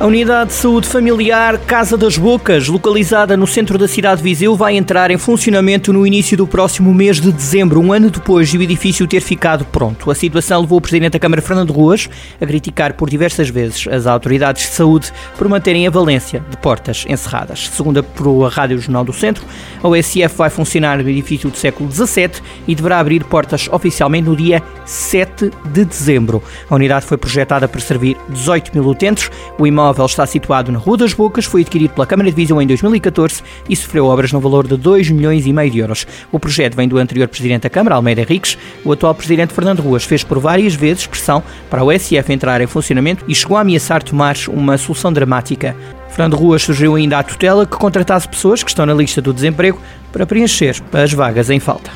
A Unidade de Saúde Familiar Casa das Bocas, localizada no centro da cidade de Viseu, vai entrar em funcionamento no início do próximo mês de dezembro, um ano depois de o edifício ter ficado pronto. A situação levou o Presidente da Câmara, Fernando Ruas, a criticar por diversas vezes as autoridades de saúde por manterem a valência de portas encerradas. Segundo a Rádio Jornal do Centro, a OSF vai funcionar no edifício do século XVII e deverá abrir portas oficialmente no dia 7 de dezembro. A unidade foi projetada para servir 18 mil utentes. O imóvel imóvel está situado na Rua das Bocas, foi adquirido pela Câmara de Visão em 2014 e sofreu obras no valor de 2 milhões e meio de euros. O projeto vem do anterior Presidente da Câmara, Almeida Henriques. O atual Presidente Fernando Ruas fez por várias vezes pressão para o SF entrar em funcionamento e chegou a ameaçar tomar uma solução dramática. Fernando Ruas sugeriu ainda à tutela que contratasse pessoas que estão na lista do desemprego para preencher as vagas em falta.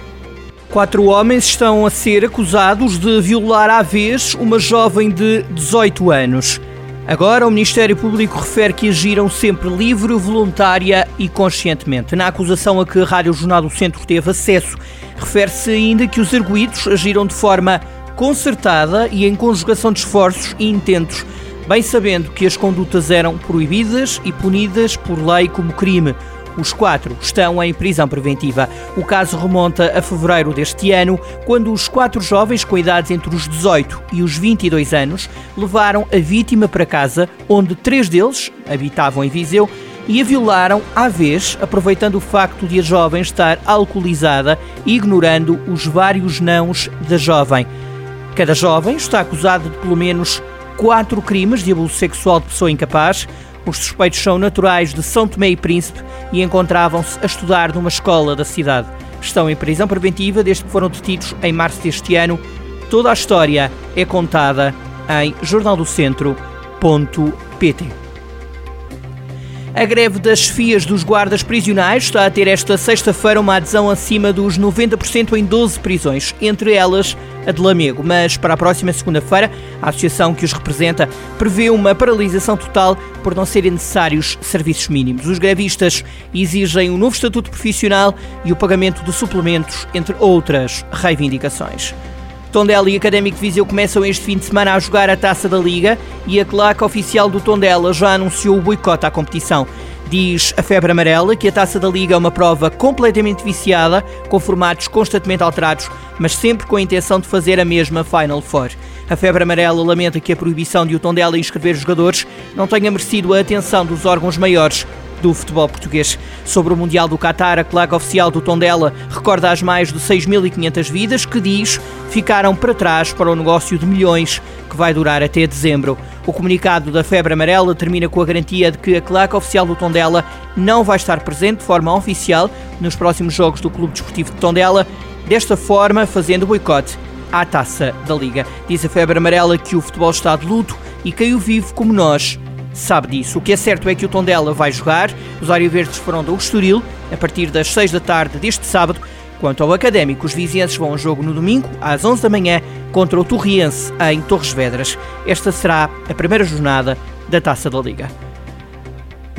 Quatro homens estão a ser acusados de violar à vez uma jovem de 18 anos. Agora, o Ministério Público refere que agiram sempre livre, voluntária e conscientemente. Na acusação a que a Rádio Jornal do Centro teve acesso, refere-se ainda que os arguídos agiram de forma concertada e em conjugação de esforços e intentos, bem sabendo que as condutas eram proibidas e punidas por lei como crime. Os quatro estão em prisão preventiva. O caso remonta a fevereiro deste ano, quando os quatro jovens com idades entre os 18 e os 22 anos levaram a vítima para casa, onde três deles habitavam em Viseu e a violaram à vez, aproveitando o facto de a jovem estar alcoolizada e ignorando os vários nãos da jovem. Cada jovem está acusado de pelo menos quatro crimes de abuso sexual de pessoa incapaz, os suspeitos são naturais de São Tomé e Príncipe e encontravam-se a estudar numa escola da cidade. Estão em prisão preventiva desde que foram detidos em março deste ano. Toda a história é contada em jornaldocentro.pt. A greve das FIAs dos guardas prisionais está a ter esta sexta-feira uma adesão acima dos 90% em 12 prisões, entre elas a de Lamego. Mas para a próxima segunda-feira, a associação que os representa prevê uma paralisação total por não serem necessários serviços mínimos. Os grevistas exigem um novo estatuto profissional e o pagamento de suplementos, entre outras reivindicações. Tondela e Académico de Viseu começam este fim de semana a jogar a Taça da Liga e a claque oficial do Tondela já anunciou o boicote à competição. Diz a Febre Amarela que a Taça da Liga é uma prova completamente viciada, com formatos constantemente alterados, mas sempre com a intenção de fazer a mesma Final Four. A Febre Amarela lamenta que a proibição de o Tondela inscrever jogadores não tenha merecido a atenção dos órgãos maiores do futebol português. Sobre o Mundial do Qatar, a claque oficial do Tondela recorda as mais de 6.500 vidas que diz ficaram para trás para o negócio de milhões que vai durar até dezembro. O comunicado da Febre Amarela termina com a garantia de que a claque oficial do Tondela não vai estar presente de forma oficial nos próximos jogos do Clube Desportivo de Tondela, desta forma fazendo boicote à taça da Liga. Diz a Febre Amarela que o futebol está de luto e caiu vivo como nós sabe disso. O que é certo é que o Tondela vai jogar. Os Verdes foram do Estoril a partir das 6 da tarde deste sábado. Quanto ao Académico, os vizinhenses vão ao jogo no domingo, às 11 da manhã, contra o Torriense, em Torres Vedras. Esta será a primeira jornada da Taça da Liga.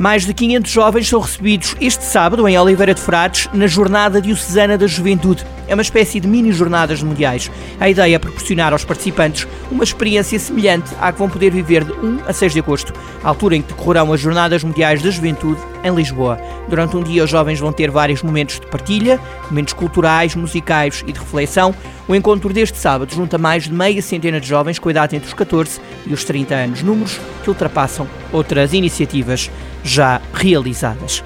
Mais de 500 jovens são recebidos este sábado em Oliveira de Frades na Jornada Diocesana da Juventude. É uma espécie de mini-jornadas mundiais. A ideia é proporcionar aos participantes uma experiência semelhante à que vão poder viver de 1 a 6 de agosto, altura em que decorrerão as Jornadas Mundiais da Juventude em Lisboa. Durante um dia, os jovens vão ter vários momentos de partilha, momentos culturais, musicais e de reflexão. O encontro deste sábado junta mais de meia centena de jovens com idade entre os 14 e os 30 anos, números que ultrapassam outras iniciativas já realizadas.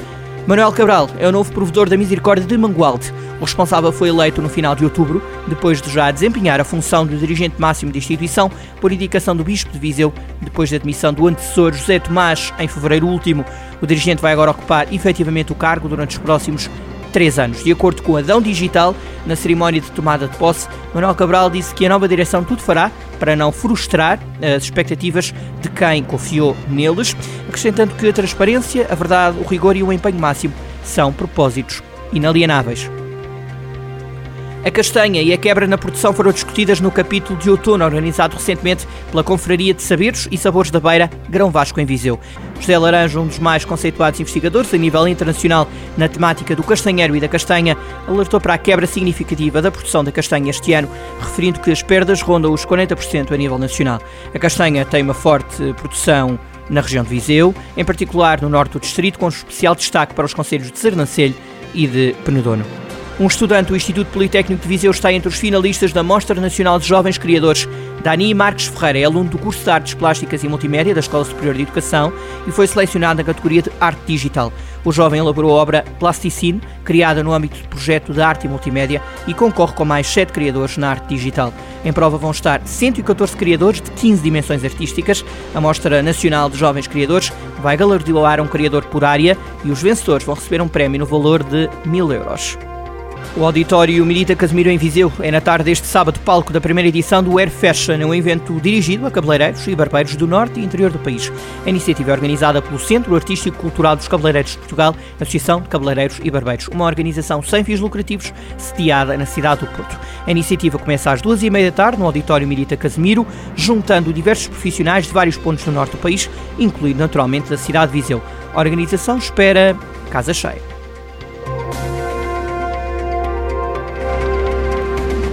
Manuel Cabral é o novo provedor da Misericórdia de Mangualde. O responsável foi eleito no final de outubro, depois de já desempenhar a função de dirigente máximo da instituição, por indicação do Bispo de Viseu, depois da admissão do antecessor José Tomás em fevereiro último. O dirigente vai agora ocupar efetivamente o cargo durante os próximos três anos. De acordo com a Dão Digital, na cerimónia de tomada de posse, Manuel Cabral disse que a nova direção tudo fará para não frustrar as expectativas de quem confiou neles, acrescentando que a transparência, a verdade, o rigor e o empenho máximo são propósitos inalienáveis. A castanha e a quebra na produção foram discutidas no capítulo de outono, organizado recentemente pela Confraria de Saberes e Sabores da Beira, Grão Vasco, em Viseu. José Laranja, um dos mais conceituados investigadores a nível internacional na temática do castanheiro e da castanha, alertou para a quebra significativa da produção da castanha este ano, referindo que as perdas rondam os 40% a nível nacional. A castanha tem uma forte produção na região de Viseu, em particular no norte do distrito, com especial destaque para os conselhos de Sernancelho e de Penedono. Um estudante do Instituto Politécnico de Viseu está entre os finalistas da Mostra Nacional de Jovens Criadores. Dani Marques Ferreira é aluno do curso de Artes Plásticas e Multimédia da Escola Superior de Educação e foi selecionado na categoria de Arte Digital. O jovem elaborou a obra Plasticine, criada no âmbito do projeto de arte e multimédia, e concorre com mais sete criadores na arte digital. Em prova vão estar 114 criadores de 15 dimensões artísticas. A Mostra Nacional de Jovens Criadores vai galardoar um criador por área e os vencedores vão receber um prémio no valor de mil euros. O auditório Milita Casemiro em Viseu é na tarde deste sábado palco da primeira edição do Air Fashion, um evento dirigido a cabeleireiros e barbeiros do norte e interior do país. A iniciativa é organizada pelo Centro Artístico Cultural dos Cabeleireiros de Portugal, Associação de Cabeleireiros e Barbeiros, uma organização sem fins lucrativos sediada na cidade do Porto. A iniciativa começa às duas e meia da tarde no auditório Milita Casemiro, juntando diversos profissionais de vários pontos do norte do país, incluindo naturalmente da cidade de Viseu. A organização espera casa cheia.